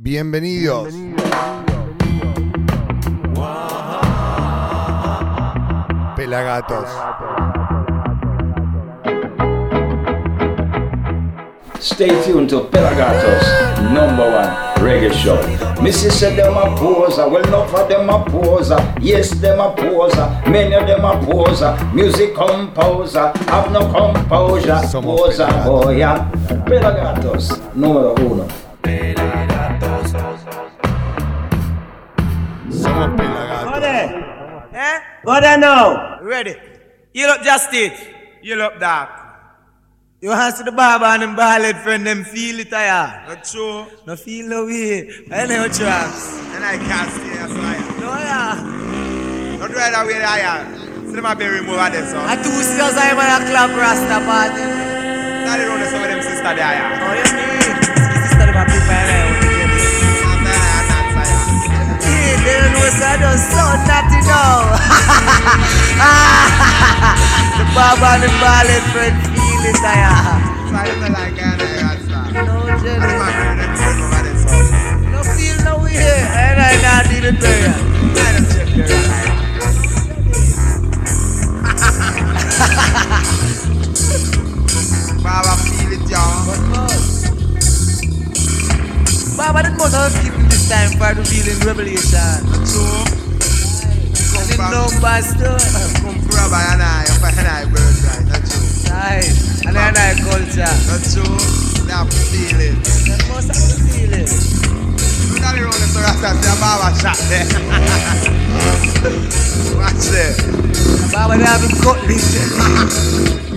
Bienvenidos. Pelagatos. Stay tuned to Pelagatos, number one reggae show. Missy said them a poser, well enough of them a poser. Yes, them a poser, many of them a poser. Music composer, have no composure. Somos Poser, Pelagatos. boy, yeah. Pelagatos, número uno. What I know? Ready. You look just it. You look dark. You want to see the barber and them bald friend them feel it yeah. Not true. No feel no way. I know traps. And I can't stay as I am. No yeah. Not right away I am. See them a be remove of this one. I two sisters I am a club rasta party. Not around some of them sister there yeah. Oh you mean? Sister them a prepare now. Yeah, they don't know so I don't sound naughty now. the barber and the ballet friend feel it, yeah. No, jelly. No feel no way, and I not need it there. I don't check there. Baba feel it, y'all. Baba, that must have given this time for revealing revelation. True. Come from numbers too. Come from and I, and I birthright. That's true. Nice. And then I culture. That's true. To feel it. They must have to feel it. Look at the road, so that's a Baba shot there. Watch there. Baba, they haven't cut this.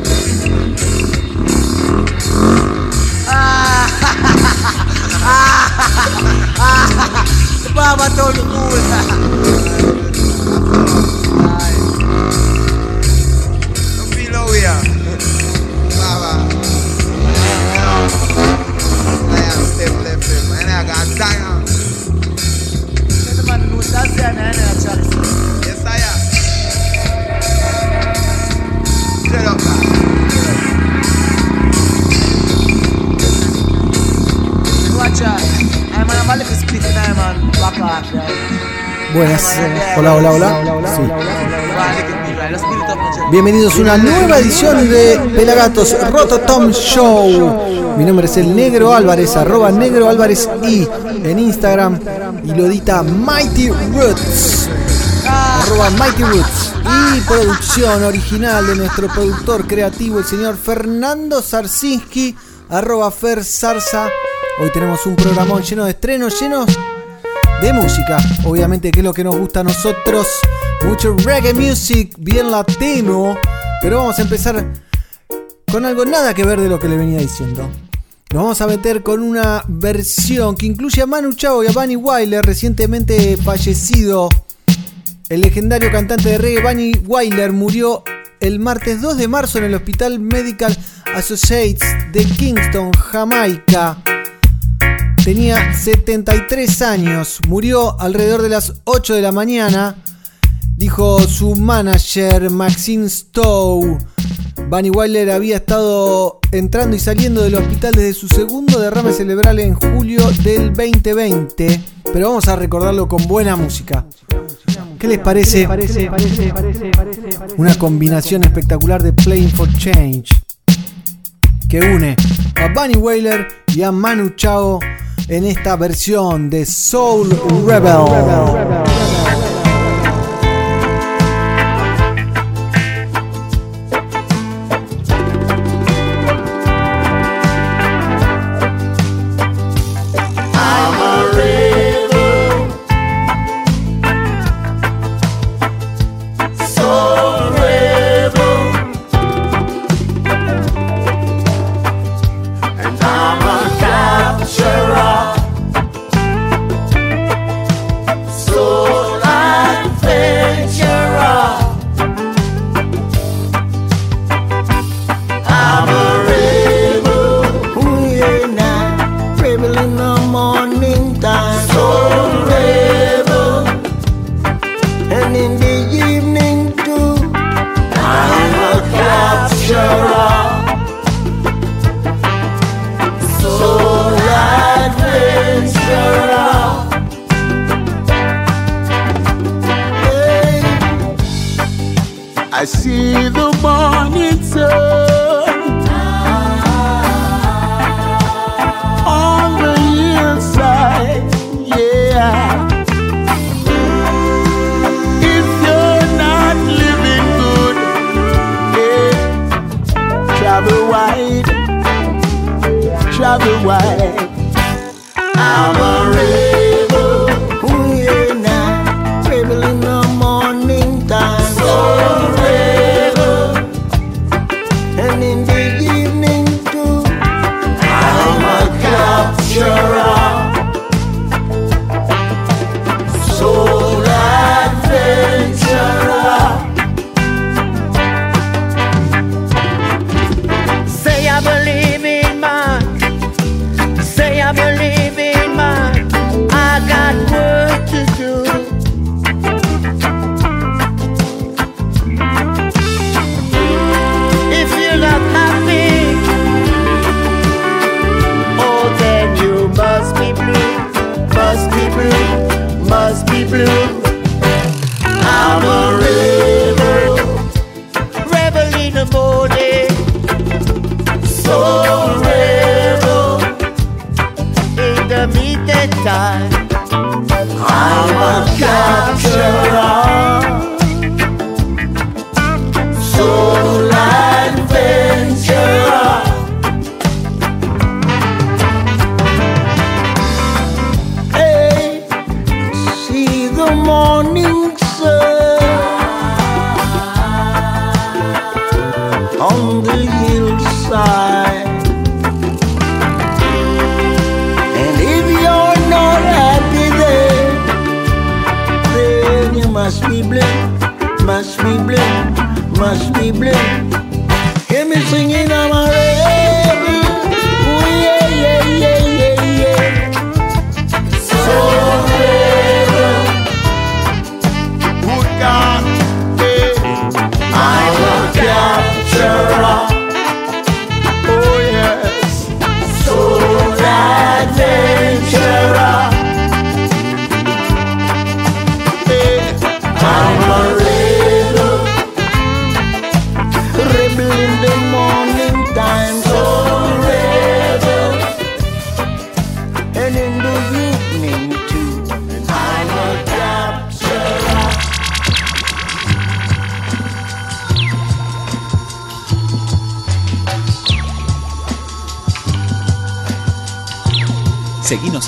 Hola, hola, hola. Sí. Bienvenidos a una nueva edición de Pelagatos Rototom Show. Mi nombre es el Negro Álvarez, arroba Negro Álvarez y en Instagram y lo edita Mighty Roots. Arroba Mighty Roots. Y producción original de nuestro productor creativo, el señor Fernando Zarzinski, arroba Fer Zarza. Hoy tenemos un programón lleno de estrenos, llenos de música, obviamente que es lo que nos gusta a nosotros. Mucho reggae music, bien latino. Pero vamos a empezar con algo nada que ver de lo que le venía diciendo. Nos vamos a meter con una versión que incluye a Manu Chao y a Bunny Wyler, recientemente fallecido. El legendario cantante de reggae Bunny Wyler murió el martes 2 de marzo en el Hospital Medical Associates de Kingston, Jamaica. Tenía 73 años, murió alrededor de las 8 de la mañana, dijo su manager Maxine Stowe. Bunny Wyler había estado entrando y saliendo del hospital desde su segundo derrame cerebral en julio del 2020, pero vamos a recordarlo con buena música. ¿Qué les parece? Una combinación espectacular de Playing for Change que une a Bunny Wailer y a Manu Chao en esta versión de Soul Rebel.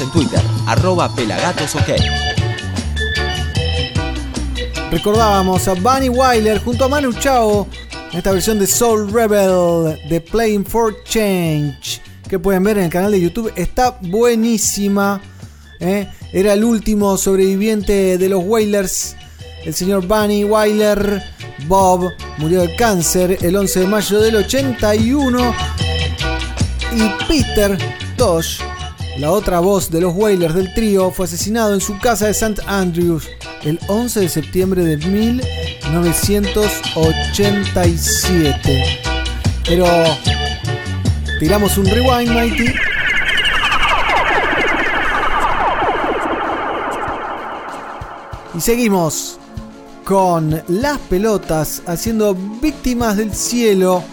En Twitter, arroba pelagatosok. Recordábamos a Bunny Wyler junto a Manu Chao en esta versión de Soul Rebel de Playing for Change que pueden ver en el canal de YouTube. Está buenísima. ¿eh? Era el último sobreviviente de los Wailers, el señor Bunny Wyler. Bob murió de cáncer el 11 de mayo del 81. Y Peter Tosh, la otra voz de los Wailers del trío, fue asesinado en su casa de St. Andrews el 11 de septiembre de 1987. Pero tiramos un rewind, Mighty. Y seguimos con las pelotas haciendo víctimas del cielo.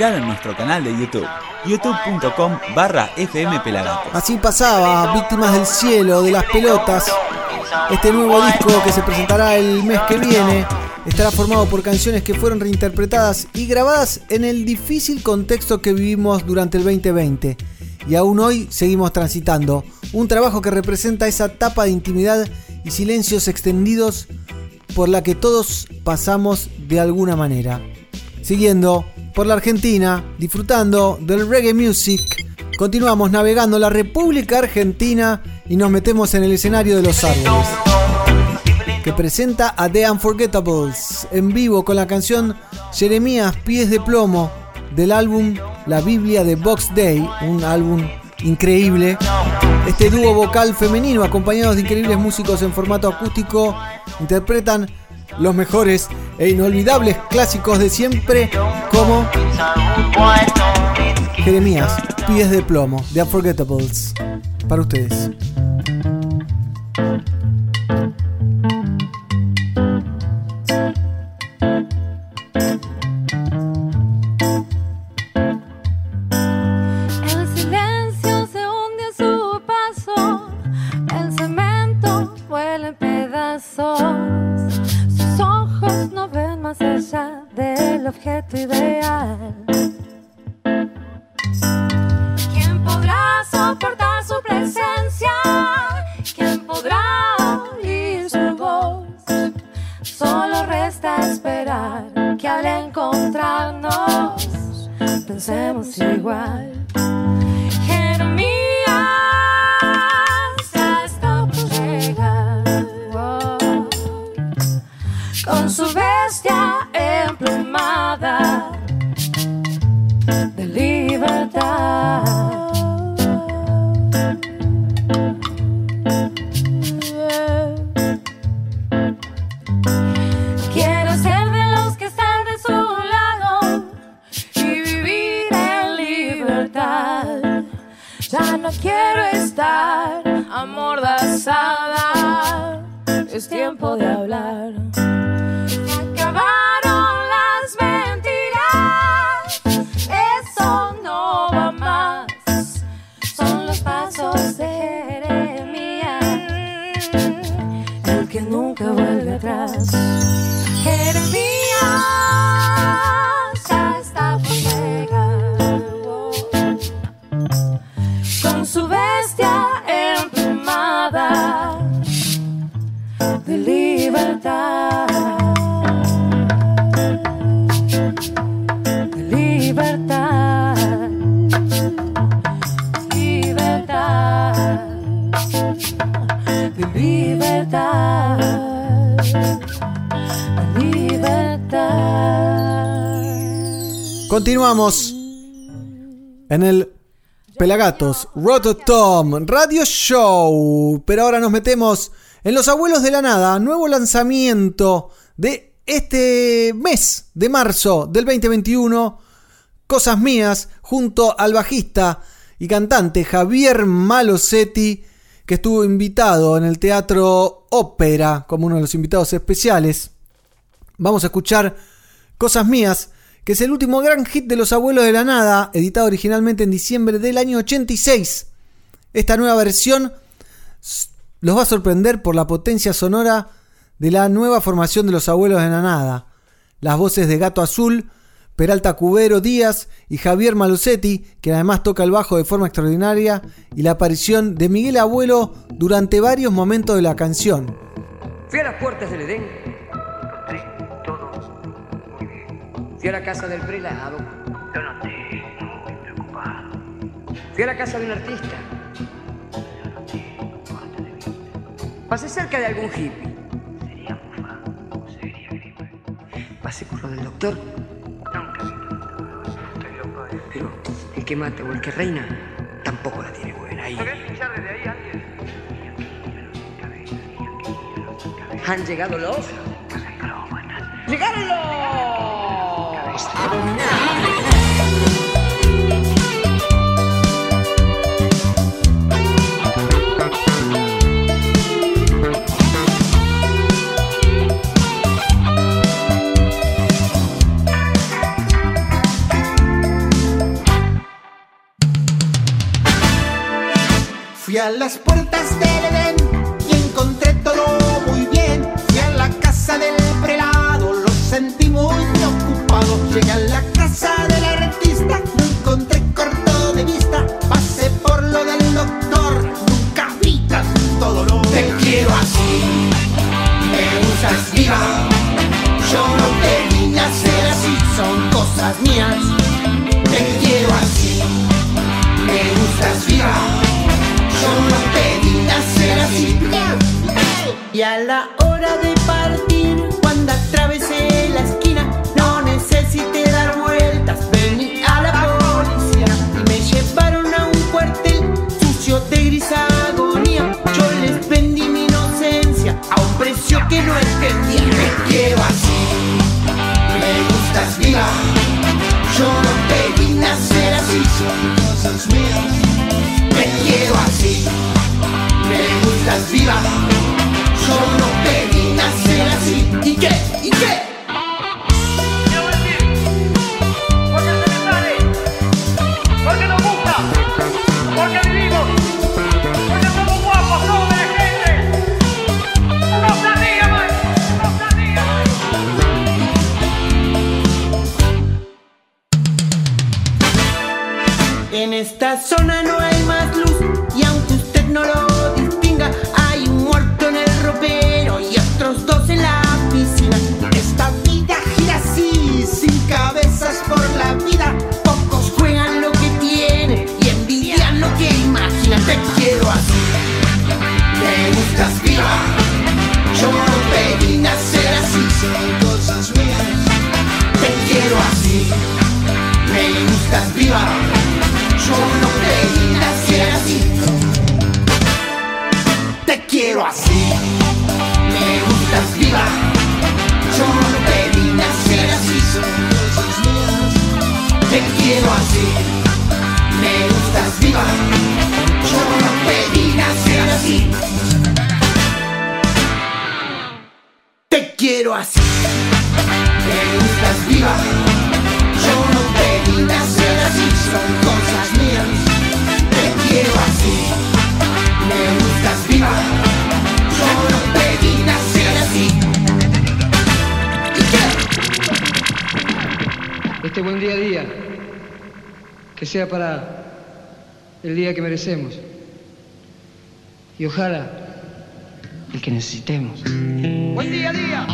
Miralo en nuestro canal de YouTube, youtube.com barra. Así pasaba, Víctimas del Cielo, de las Pelotas. Este nuevo disco que se presentará el mes que viene estará formado por canciones que fueron reinterpretadas y grabadas en el difícil contexto que vivimos durante el 2020. Y aún hoy seguimos transitando. Un trabajo que representa esa etapa de intimidad y silencios extendidos por la que todos pasamos de alguna manera. Siguiendo por la Argentina, disfrutando del reggae music, continuamos navegando la República Argentina y nos metemos en el escenario de los árboles, que presenta a The Unforgettables en vivo con la canción Jeremías Pies de Plomo del álbum La Biblia de Box Day, un álbum increíble. Este dúo vocal femenino, acompañados de increíbles músicos en formato acústico, interpretan los mejores e inolvidables clásicos de siempre, como Jeremías, Pies de Plomo, The Unforgettables. Para ustedes. Pelagatos Radio Show. Pero ahora nos metemos en Los Abuelos de la Nada, nuevo lanzamiento de este mes de marzo del 2021. Cosas mías, junto al bajista y cantante Javier Malosetti, que estuvo invitado en el Teatro Ópera como uno de los invitados especiales. Vamos a escuchar Cosas Mías, que es el último gran hit de Los Abuelos de la Nada, editado originalmente en diciembre del año 86. Esta nueva versión los va a sorprender por la potencia sonora de la nueva formación de Los Abuelos de la Nada. Las voces de Gato Azul, Peralta Cubero Díaz y Javier Malusetti, que además toca el bajo de forma extraordinaria, y la aparición de Miguel Abuelo durante varios momentos de la canción. Fui a las puertas del Edén. Fui a la casa del prelado. Yo no estoy preocupado. Fui a la casa de un artista. Pasé cerca de algún hippie. Sería mufa o sería gripe. Pasé por lo del doctor. Nunca vi Estoy loco de Pero el que mata o el que reina tampoco la tiene buena. Ahí. escuchar desde ahí alguien? Han llegado los. ¡Llegaron los! Fui a las puertas del Edén y encontré todo muy bien. Fui a la casa del prelado, lo sentí muy. Llegué a la casa del artista, lo encontré corto de vista. Pasé por lo del doctor, nunca vi tanto dolor. Te quiero así, me usas viva. Yo no te vine a ser así, son cosas mías. Te quiero así, me gustas viva. Yo no te vine a ser así. Y a la hora de partir, buen día a día, que sea para el día que merecemos. Y ojalá el que necesitemos. Buen día a día.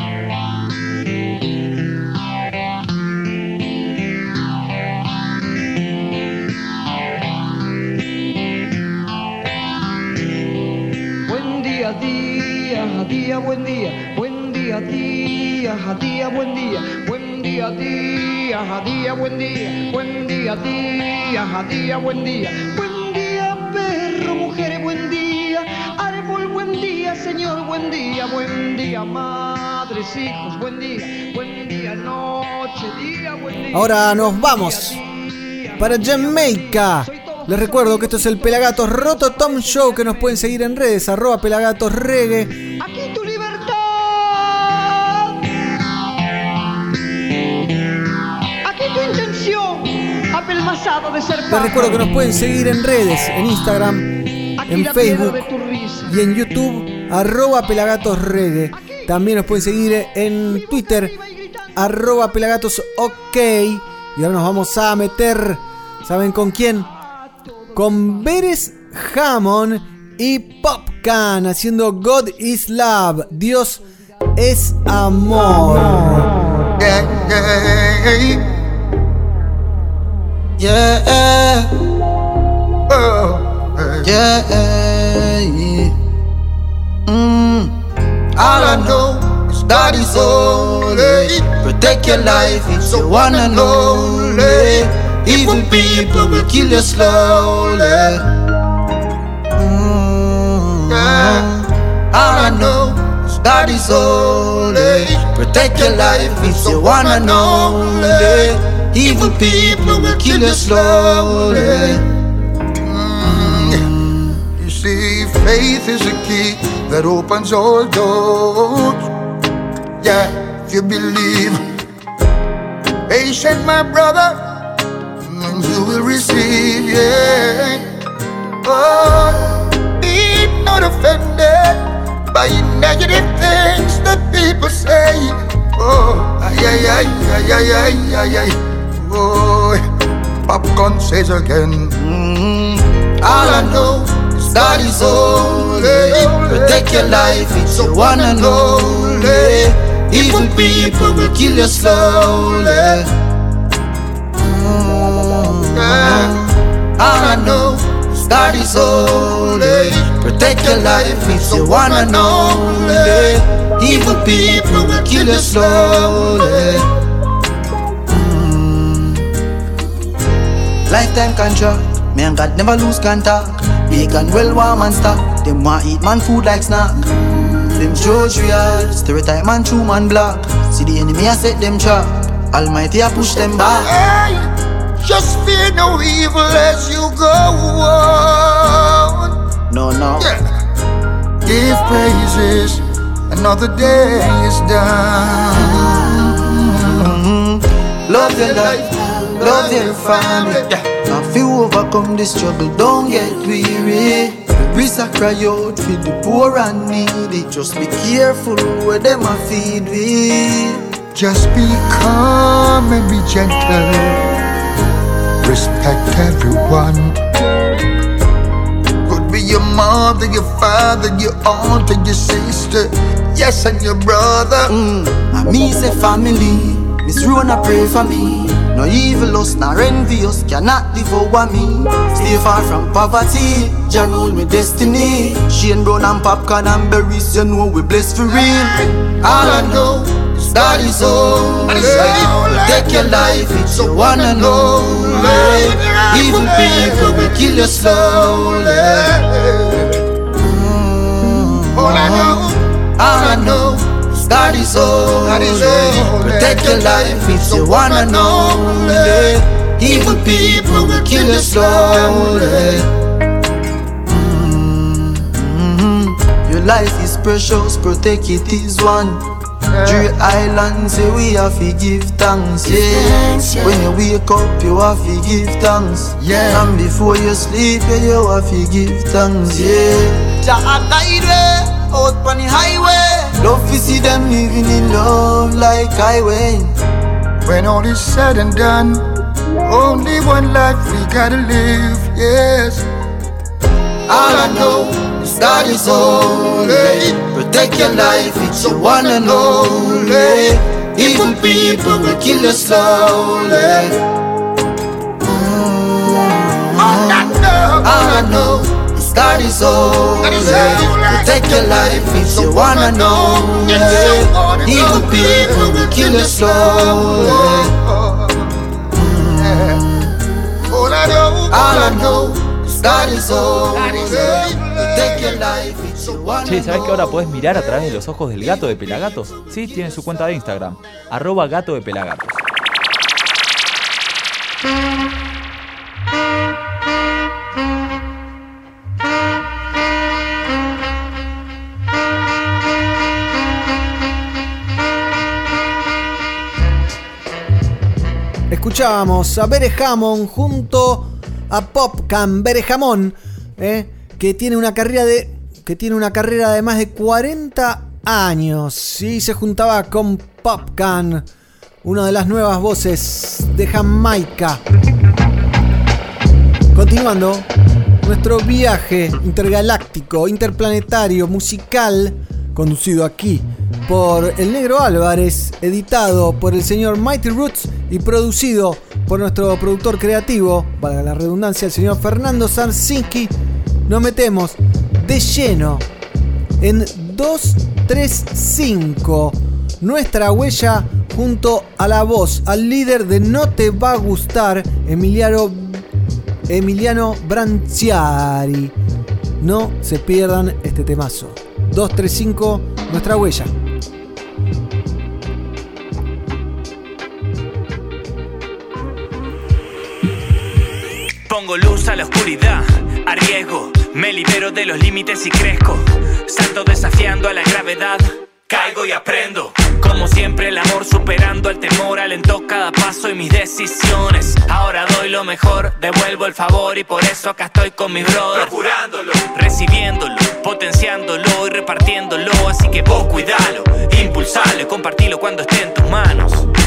Buen día, día, a día, buen día. Buen día, día, a día, buen día. Día, día, a día, buen día. Buen día, día, a día, buen día. Buen día, perro, mujeres, buen día. Árbol, buen día, señor, buen día. Buen día, madres, hijos, buen día. Buen día, noche, día, buen día. Ahora nos vamos para Jamaica. Les recuerdo que esto es el Pelagatos Roto Tom Show que nos pueden seguir en redes, arroba Pelagatos Reggae. De ser Les recuerdo que nos pueden seguir en redes, en Instagram, en Facebook y en YouTube, arroba Pelagatos Reggae. También nos pueden seguir en Twitter, arroba Pelagatos OK. Y ahora nos vamos a meter, ¿saben con quién? Con Beres Hammond y Popcan haciendo God is Love. Dios es amor. Yeah. Oh. Yeah. Mm. All I know is God is holy. Protect your life, it's your one and only. Evil people will kill you slowly. Mm. All I know is God is holy. Protect your life, it's your one and only. Evil people will kill you slowly. Mm. You see, faith is a key that opens all doors. Yeah, if you believe, patient, my brother, you will receive. Yeah. Oh, be not offended by negative things that people say. Oh, ay, ay, ay, ay, ay, ay, ay. ay. Oh, popcorn says again. Mm. All I know is God is holy. Protect your life, it's your one and only. Evil people will kill you slowly. All I know is God is holy. Protect your life, it's your one and only. Evil people will kill you slowly. Lifetime contract, me and God never lose contact. Bacon well warm and stock. Them want eat man food like snack. Them judge real, stereotype man true man black. See the enemy I set them trap. Almighty I push them back. Hey, just fear no evil as you go on. No, no. Yeah. Give praises, another day is done. Mm-hmm. Love your life, love your family. Now if you overcome the struggle, don't get weary. We cry out for the poor and needy. Just be careful where them a feed we. Just be calm and be gentle. Respect everyone. Could be your mother, your father, your aunt, and your sister. Yes, and your brother. Mm, and me say family. Miss Rona pray for me. No evil us, nor envious cannot devour me. Stay far from poverty, Jah rule me destiny. Shane Brown and popcorn and berries, you know we blessed for real. All I know is God is holy. Take your life, it's your one and only. Evil people will kill you slowly. All I know, mm-hmm. all I know. God is holy. Protect your life, it's your one and only. Evil people will kill you slowly. Mm-hmm. Your life is precious, protect it is one. Three islands, say we have to give thanks, yeah. When you wake up, you have to give thanks, yeah. And before you sleep, you have to give thanks, yeah. Jah guide way out on the highway. Love to see them living in love like highway. when all is said and done. Only one life we gotta live, yes. All I know is God is holy. Protect your life, it's your one and only. Eh? Evil people will kill you slowly. Eh? Mm-hmm. All I know, All I know is God is your life, it's your. Evil people will kill you slowly. all I know, All I is is your life, Che, and ¿sabés que ahora podés mirar a través de los ojos del gato de Pelagatos? Sí, tiene su cuenta de Instagram, arroba gato de Pelagatos. Escuchábamos a Bere Hammond junto a Popcan Bere Jamón, eh, que tiene una carrera de que tiene una carrera de más de 40 años y se juntaba con Popcan, una de las nuevas voces de Jamaica. Continuando nuestro viaje intergaláctico, interplanetario, musical, conducido aquí por el Negro Álvarez, editado por el señor Mighty Roots y producido por nuestro productor creativo, valga la redundancia, el señor Fernando Sarsinski, nos metemos de lleno en 235, nuestra huella junto a la voz, al líder de No Te Va a Gustar, Emiliano, Emiliano Branciari. No se pierdan este temazo. 235, nuestra huella. Pongo luz a la oscuridad, arriesgo, me libero de los límites y crezco. Salto desafiando a la gravedad, caigo y aprendo. Como siempre el amor superando el temor, alentó cada paso y mis decisiones. Ahora doy lo mejor, devuelvo el favor y por eso acá estoy con mis brothers. Procurándolo, recibiéndolo, potenciándolo y repartiéndolo. Así que vos cuidalo, impulsalo y compartilo cuando esté en tus manos.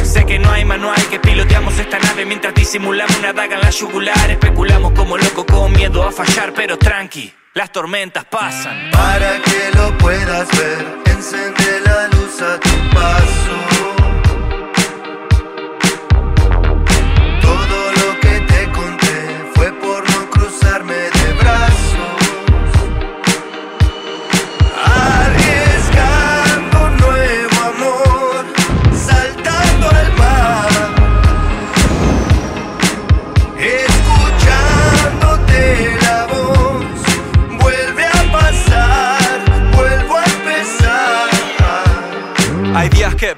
Sé que no hay manual que piloteamos esta nave mientras disimulamos una daga en la yugular. Especulamos como loco con miedo a fallar, pero tranqui, las tormentas pasan. Para que lo puedas ver, encende la luz a tu paso.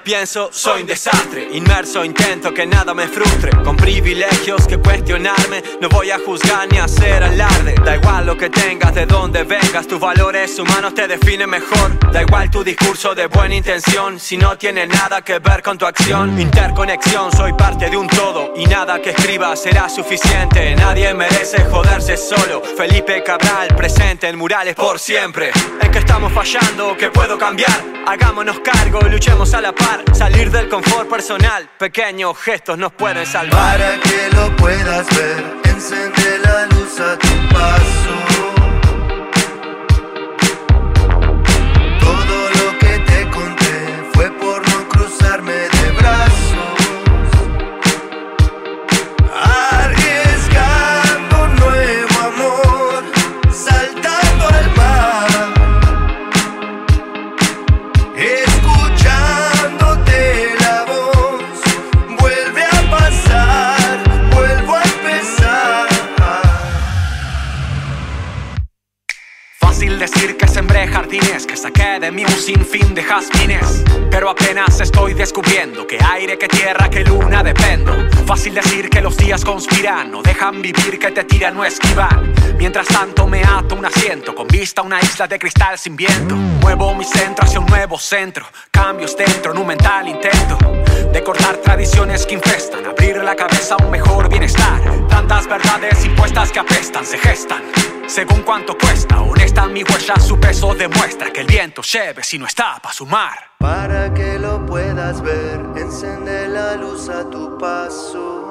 Pienso, soy un desastre. Inmerso, intento que nada me frustre. Con privilegios que cuestionarme, no voy a juzgar ni hacer alarde. Da igual lo que tengas, de dónde vengas, tus valores humanos te definen mejor. Da igual tu discurso de buena intención, si no tiene nada que ver con tu acción. Interconexión, soy parte de un todo y nada que escriba será suficiente. Nadie merece joderse solo. Felipe Cabral, presente en murales por siempre. ¿En que estamos fallando? ¿Que puedo cambiar? Hagámonos cargo, luchemos a la Salir del confort personal, pequeños gestos nos pueden salvar. Para que lo puedas ver, encende la luz a tu paso. Sinfín de jazmines. Pero apenas estoy descubriendo que aire, que tierra, que luna dependo. Fácil decir que los días conspiran, no dejan vivir, que te tiran, no esquivan. Mientras tanto me ato un asiento, con vista a una isla de cristal sin viento. Muevo mi centro hacia un nuevo centro, cambios dentro en un mental intento. De cortar tradiciones que infestan, abrir la cabeza a un mejor bienestar. Tantas verdades impuestas que apestan, se gestan. Según cuánto cuesta. Honesta mi huella, su peso demuestra que el viento lleve si no está para sumar. Para que lo puedas ver, encende la luz a tu paso.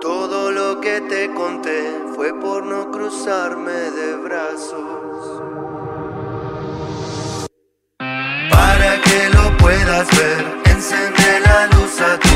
Todo lo que te conté fue por no cruzarme de brazos. Para que lo puedas ver, encende la luz a tu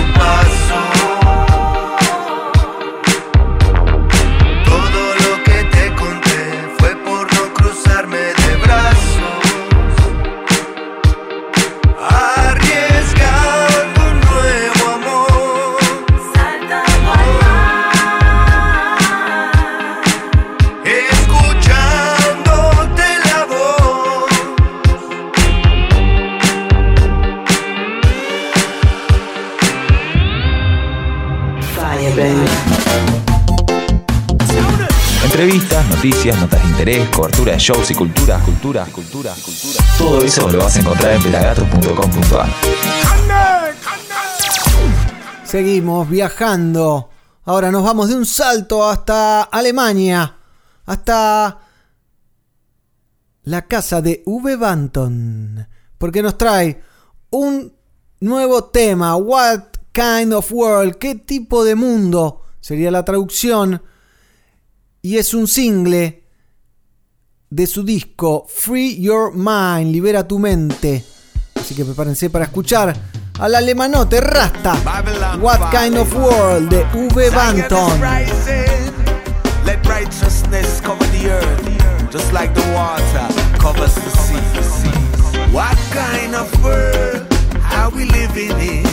noticias, notas de interés, cobertura de shows y cultura, cultura, cultura, cultura. Todo eso lo vas a encontrar en pelagato.com.ar. Seguimos viajando. Ahora nos vamos de un salto hasta Alemania. Hasta la casa de V. Banton. Porque nos trae un nuevo tema. What kind of world? ¿Qué tipo de mundo? Sería la traducción. Y es un single de su disco Free Your Mind. Libera tu mente. Así que prepárense para escuchar al alemanote Rasta. What kind of world de V. Banton. Let righteousness cover the earth, just like the water covers the sea. What kind of world are we living in?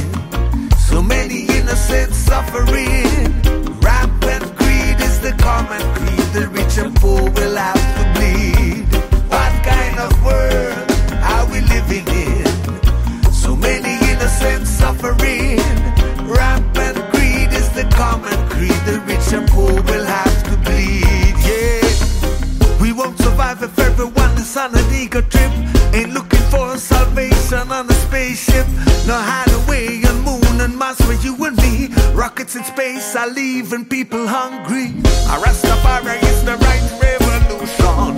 So many innocent suffering. Rampant the common creed. The rich and poor will have to bleed. What kind of world are we living in? So many innocent suffering. Rampant greed is the common creed. The rich and poor will have to bleed. Yeah. We won't survive if everyone is on an ego trip. Ain't looking for salvation on a spaceship. No hideaway moon and Mars for you and me. Rockets in space are leaving people hungry. Rastafari is the right revolution.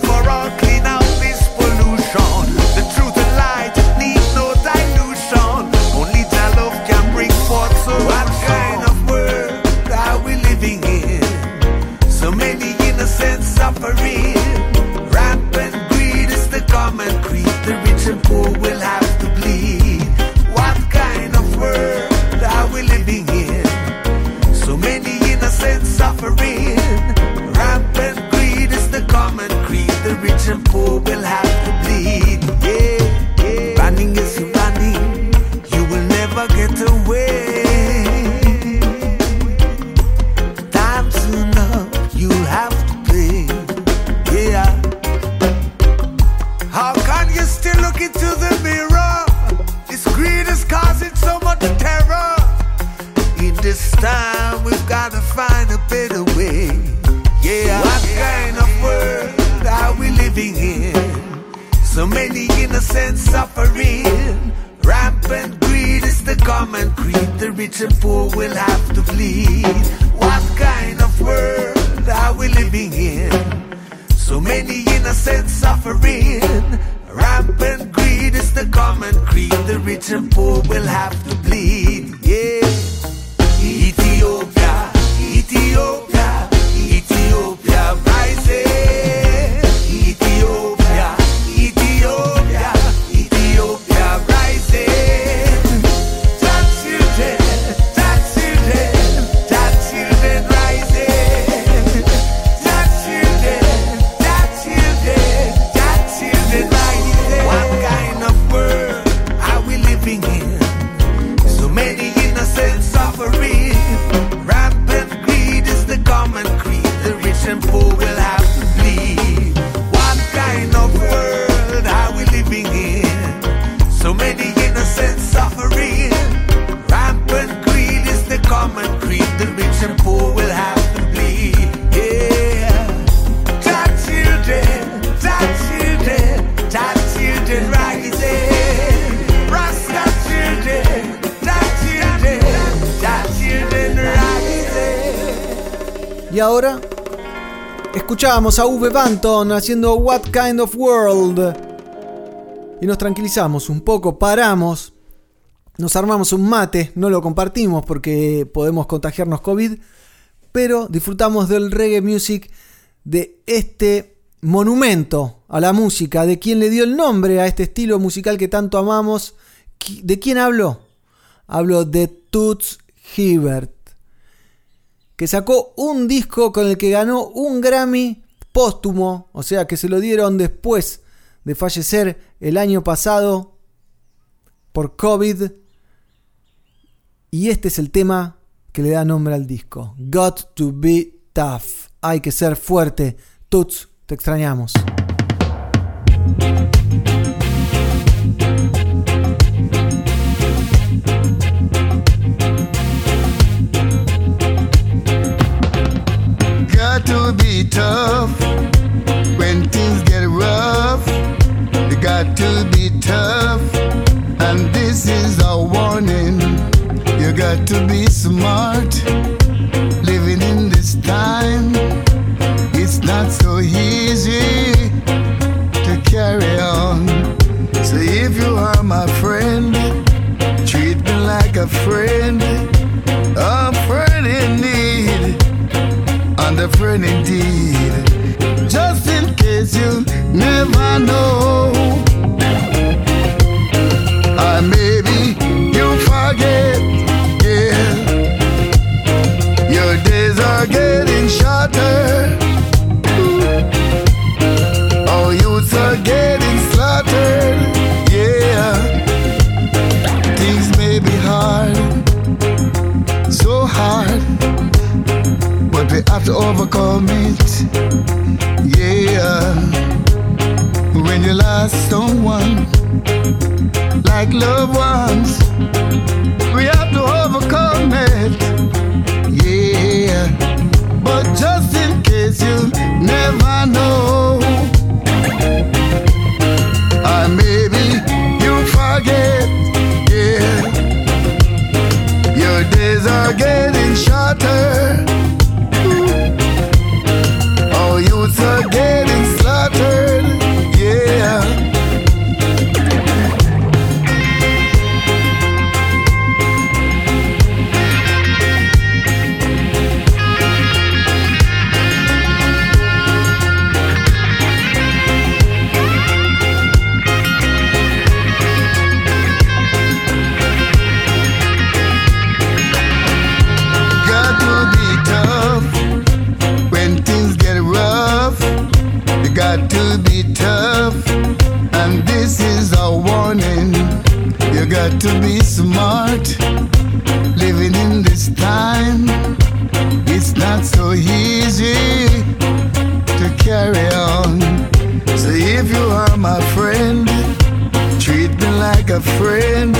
For all, clean out this pollution. The truth and light need no dilution. Only love can bring forth so what kind of world are we living in? So many innocent suffering. Rampant greed is the common creed. The rich and poor will tempo will have Y ahora escuchábamos a Uwe Banton haciendo What Kind of World. Y nos tranquilizamos un poco, paramos, nos armamos un mate, no lo compartimos porque podemos contagiarnos COVID, pero disfrutamos del reggae music de este monumento a la música, de quien le dio el nombre a este estilo musical que tanto amamos. ¿De quién hablo? Hablo de Toots Hibbert, que sacó un disco con el que ganó un Grammy póstumo, o sea que se lo dieron después de fallecer el año pasado por COVID. Y este es el tema que le da nombre al disco. Got to be tough. Hay que ser fuerte. Toots, te extrañamos. To be tough when things get rough. You got to be tough, and this is a warning. You got to be smart. Living in this time, it's not so easy to carry on. So if you are my friend, treat me like a friend, a friend indeed. Just in case you never know. Or maybe you forget, yeah. Your days are getting shorter. Have to overcome it. Yeah, when you lost someone like loved ones, we have to overcome it. Yeah, but just in case you never know, or maybe you forget. Yeah, your days are getting shorter today. Be smart. Living in this time, it's not so easy to carry on. So if you are my friend, treat me like a friend,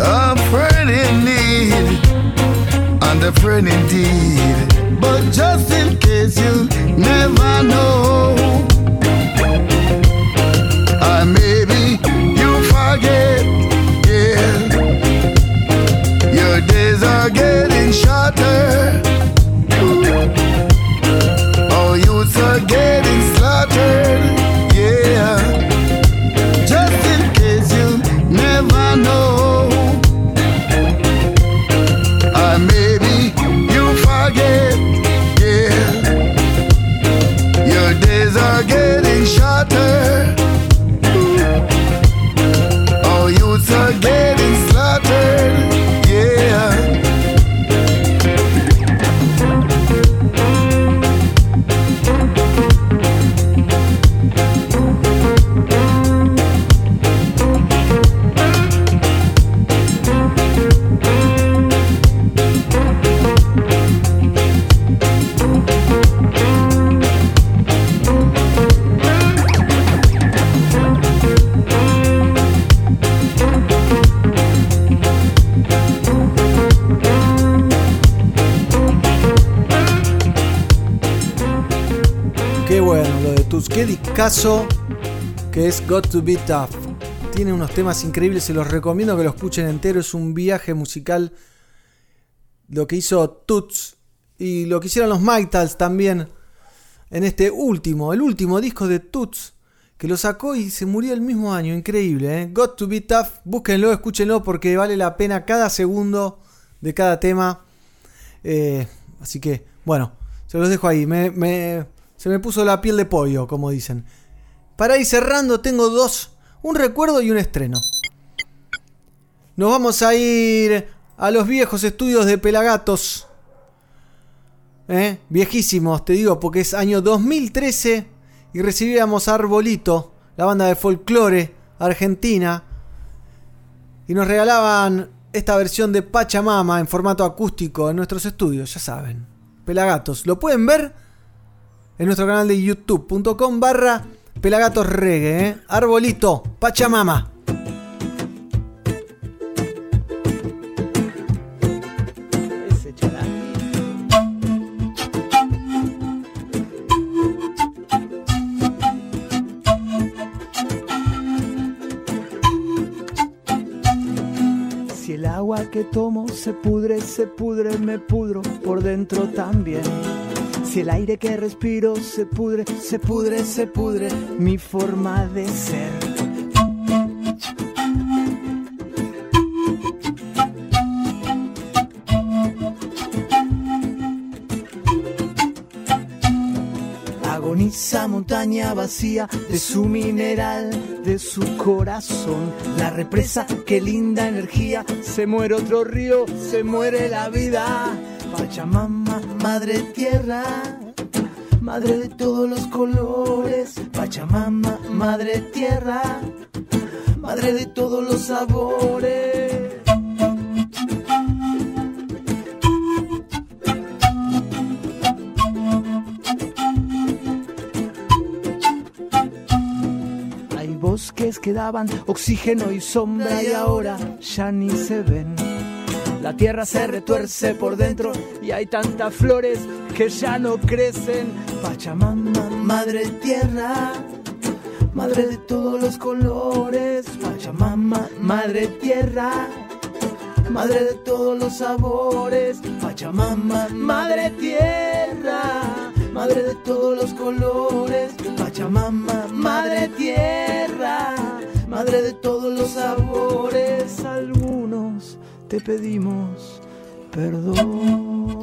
a friend in need and a friend indeed. But just in case you never know, or maybe you forget, getting shorter. Got to Be Tough. Tiene unos temas increíbles, se los recomiendo que lo escuchen entero. Es un viaje musical lo que hizo Toots y lo que hicieron los Maitals también en este último, el último disco de Toots, que lo sacó y se murió el mismo año, increíble. ¿eh? Got to be tough, búsquenlo, escúchenlo porque vale la pena cada segundo de cada tema. Eh, así que, bueno, se los dejo ahí. Me, me- se me puso la piel de pollo, como dicen. Para ir cerrando, tengo dos: un recuerdo y un estreno. Nos vamos a ir a los viejos estudios de Pelagatos. ¿Eh? Viejísimos, te digo, porque es año 2013 y recibíamos a Arbolito, la banda de folclore argentina, y nos regalaban esta versión de Pachamama en formato acústico en nuestros estudios, ya saben. Pelagatos, lo pueden ver en nuestro canal de youtube.com barra Pelagatos Reggae, ¿eh? Arbolito, Pachamama. Si el agua que tomo se pudre, se pudre, me pudro por dentro también. Si el aire que respiro se pudre, se pudre, se pudre, mi forma de ser. Agoniza montaña vacía de su mineral, de su corazón. La represa, qué linda energía. Se muere otro río, se muere la vida. Pachamama, madre tierra, madre de todos los colores. Pachamama, madre tierra, madre de todos los sabores. Hay bosques que daban oxígeno y sombra y ahora ya ni se ven. La tierra se retuerce por dentro y hay tantas flores que ya no crecen. Pachamama, madre tierra, madre de todos los colores. Pachamama, madre tierra, madre de todos los sabores. Pachamama, madre tierra, madre de todos los colores. Pachamama, madre tierra, madre de todos los sabores. Algunos te pedimos perdón.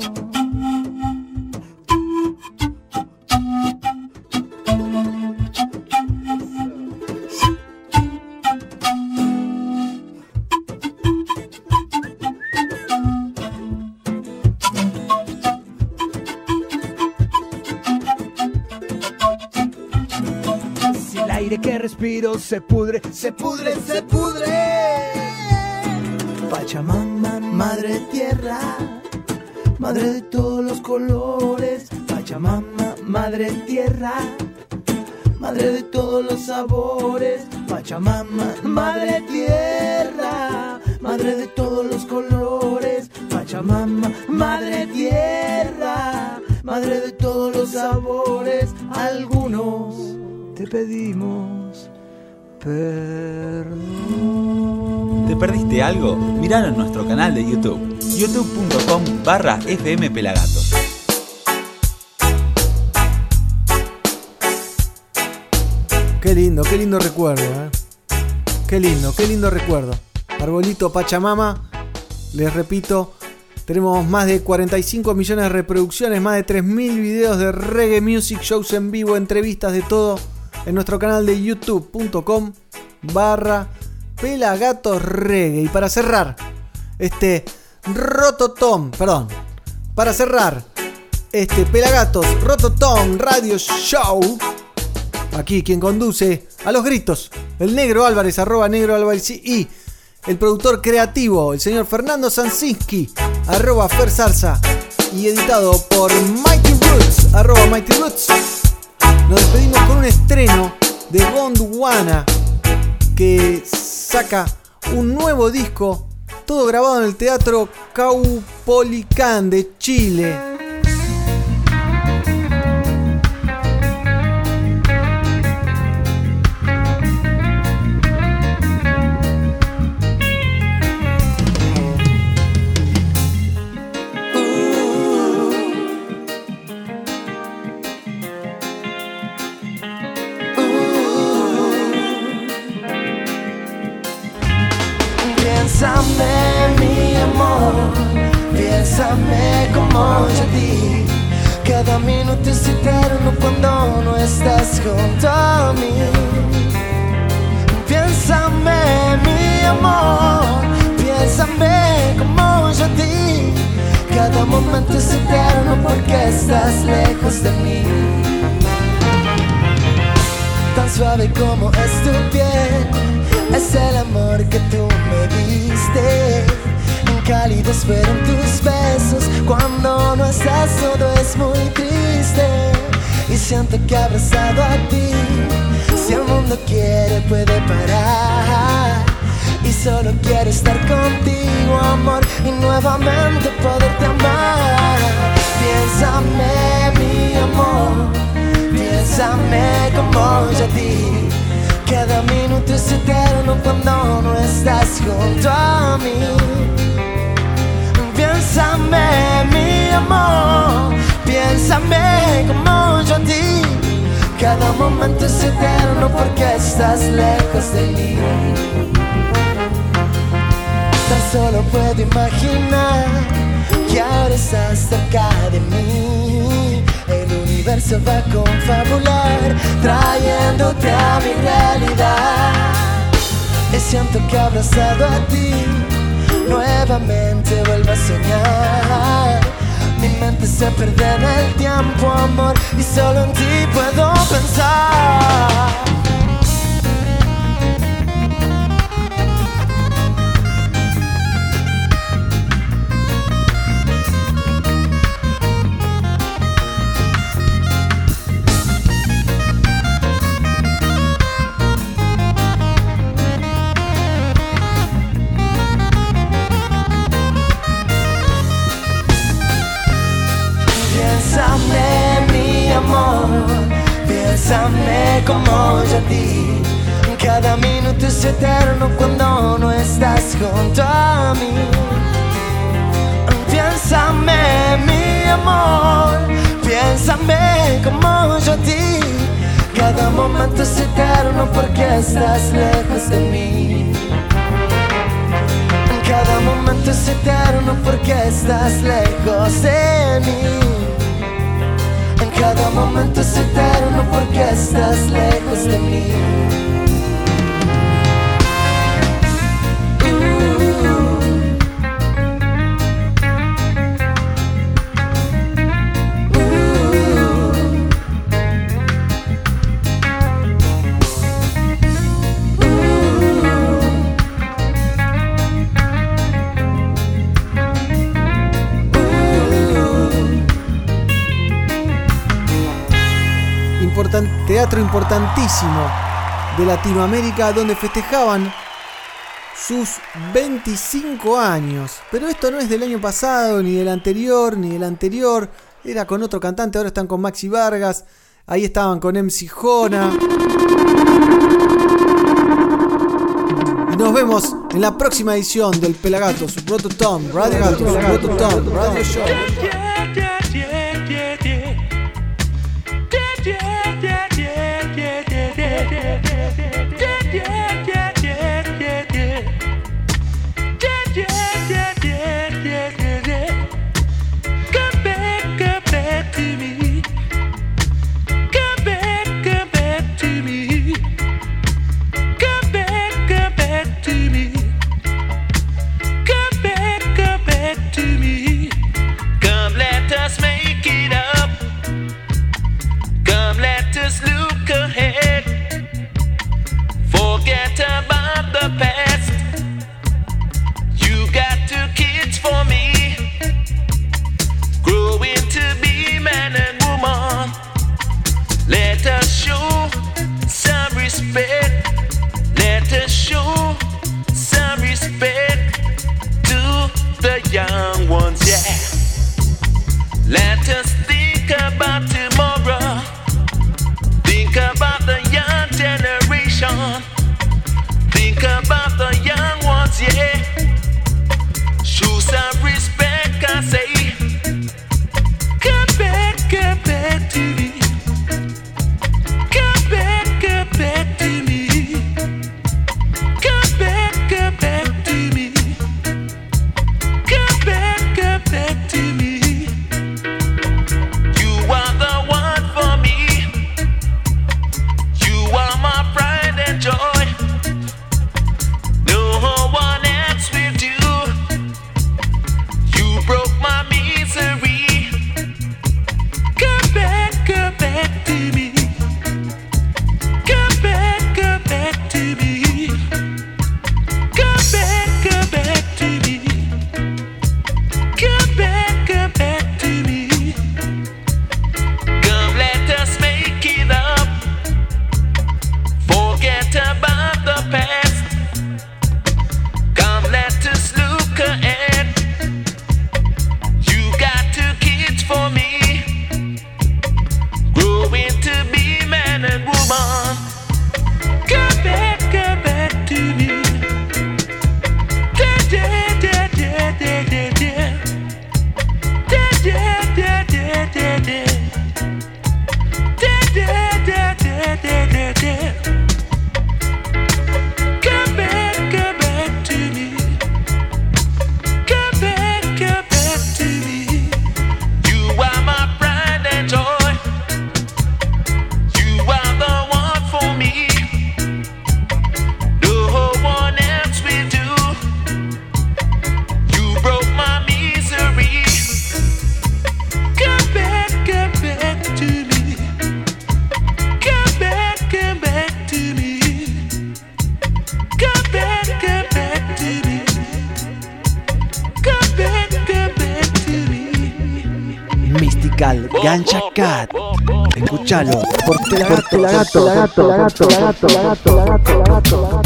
Si el aire que respiro se pudre, se pudre, se pudre. Pachamama, madre tierra, madre de todos los colores. Pachamama, madre tierra, madre de todos los sabores. Pachamama, madre tierra, madre de todos los colores. Pachamama, madre tierra, madre de todos los sabores. Algunos te pedimos perdón. ¿Te perdiste algo? Miralo en nuestro canal de YouTube, youtube.com barra FM Pelagatos. Qué lindo, qué lindo recuerdo, ¿eh? Qué lindo, qué lindo recuerdo. Arbolito Pachamama, les repito, tenemos más de 45 millones de reproducciones, más de 3.000 videos de reggae music, shows en vivo, entrevistas de todo en nuestro canal de youtube.com barra Pelagatos Reggae. Y para cerrar, este Rototom, perdón, para cerrar, este Pelagatos Rototom Radio Show. Aquí quien conduce a los gritos, el negro Álvarez, arroba negro Álvarez y el productor creativo, el señor Fernando Sansinski, arroba Fer Zarza y editado por Mighty Roots, arroba Mighty Roots. Nos despedimos con un estreno de Gondwana que saca un nuevo disco, todo grabado en el Teatro Caupolicán de Chile. Piénsame como yo a ti. Cada minuto es eterno cuando no estás junto a mí. Piénsame, mi amor, piénsame como yo a ti. Cada momento es eterno porque estás lejos de mí. Tan suave como es tu piel, es el amor que tú me diste. Cálidos fueron tus besos cuando no estás todo es muy triste. Y siento que abrazado a ti, si el mundo quiere puede parar. Y solo quiero estar contigo, amor, y nuevamente poderte amar. Piénsame, mi amor, piénsame como yo a ti. Cada minuto es eterno cuando no estás junto a mí. Piénsame, mi amor, piénsame como yo a ti. Cada momento es eterno porque estás lejos de mí. Tan solo puedo imaginar que ahora estás cerca de mí. El universo va a confabular, trayéndote a mi realidad. Y siento que abrazado a ti, nuevamente vuelvo a soñar. Mi mente se pierde en el tiempo, amor, y solo en ti puedo pensar. Piénsame como yo a ti. Cada minuto es eterno cuando no estás junto a mí. Piénsame, mi amor, piénsame como yo ti. Cada momento es eterno porque estás lejos de mí. Cada momento es eterno porque estás lejos de mí. Cada momento es eterno porque estás lejos de mí. Teatro importantísimo de Latinoamérica donde festejaban sus 25 años. Pero esto no es del año pasado, ni del anterior, ni del anterior. Era con otro cantante, ahora están con Maxi Vargas. Ahí estaban con MC Jona. Y nos vemos en la próxima edición del Pelagatos, Roto Tom, Radio Gatos, Roto Tom, Radio Show. Young ones, yeah. Let us think about tomorrow. Think about the young generation. Think about the young ones, yeah. Gancha Cat. Escuchalo por Pelagato, Pelagato, Pelagato, Pelagato, Pelagato, Pelagato, Pelagato, Pelagato.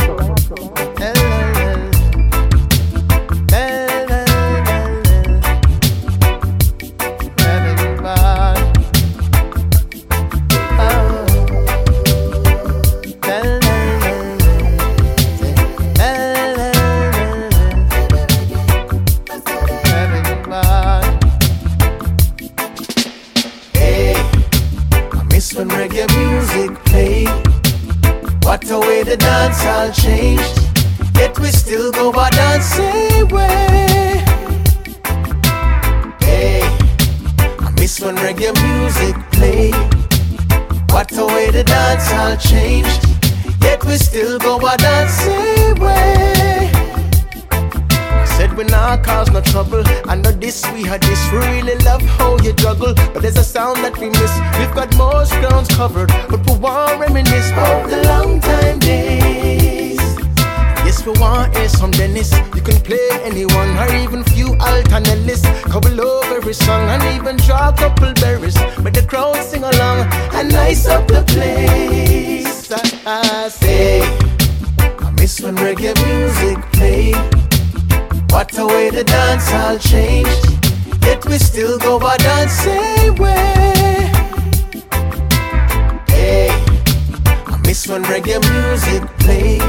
Music played.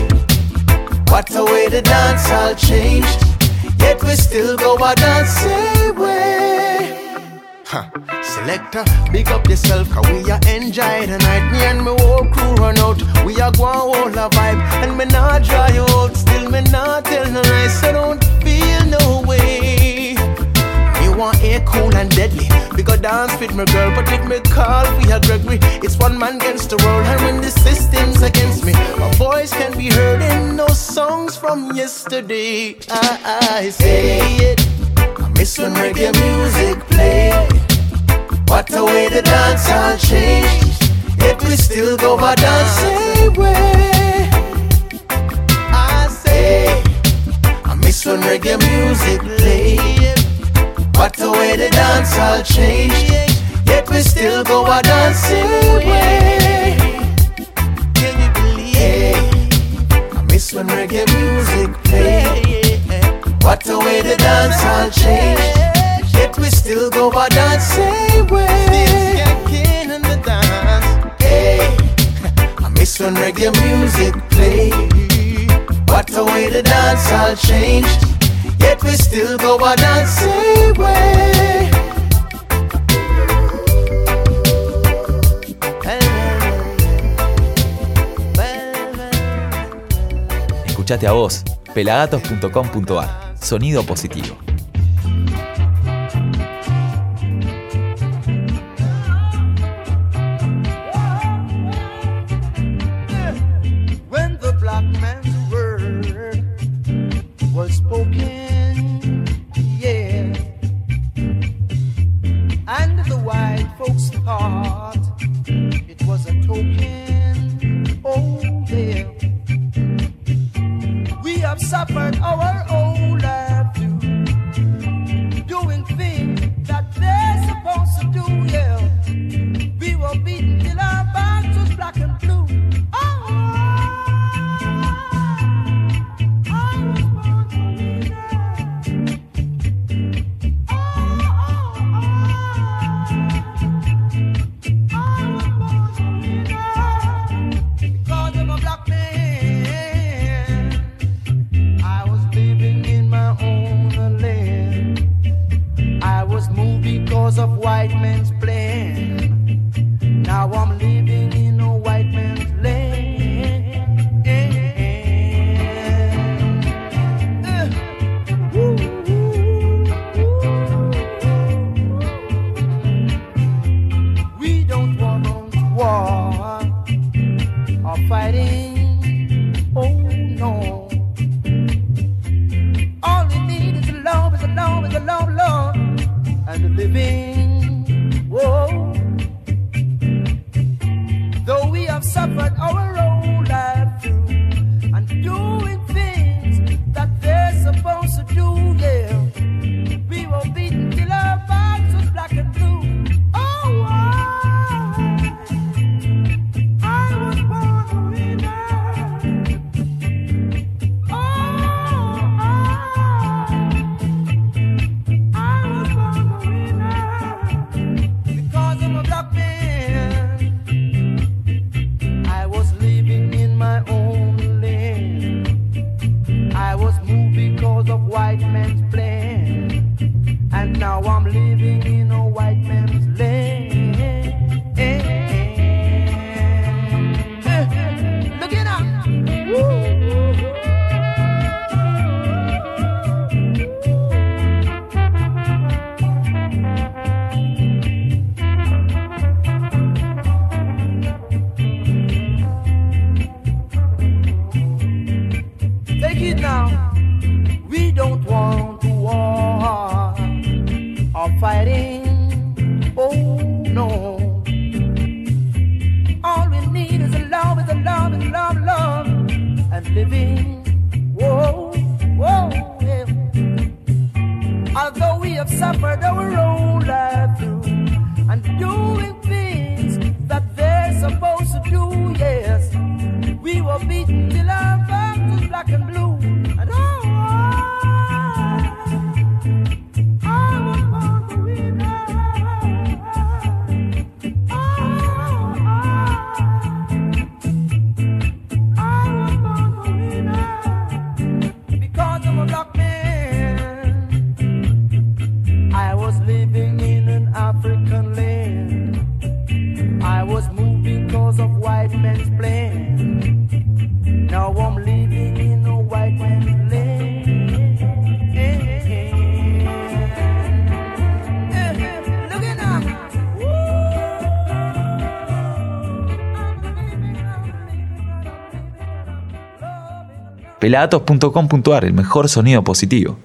What a way the dance all changed. Yet we still go our dancing way. Huh. Selector, big up yourself, cause we are enjoy the night. Me and my whole crew run out. We are going hold a vibe, and me not dry you out. Still, me not tell no lies, so don't feel no way. Want air cool and deadly. We go dance with my girl, but with me call we are Gregory. It's one man against the world, and when the system's against me, my voice can be heard in those songs from yesterday. I, I say it. I miss when reggae music played. What a way the dance all changed. Yet we still go our dancing way. I say, I miss when reggae music played. What a way the dance all changed. Yet we still go our dancing way. Can you believe? I miss when reggae music played. What a way the dance all changed. Yet we still go our dancing way. The I miss when reggae music played. What a way the dance all changed. Yet. Escuchate a vos, pelagatos.com.ar. Sonido positivo. heart. Pelagatos.com.ar, el mejor sonido positivo.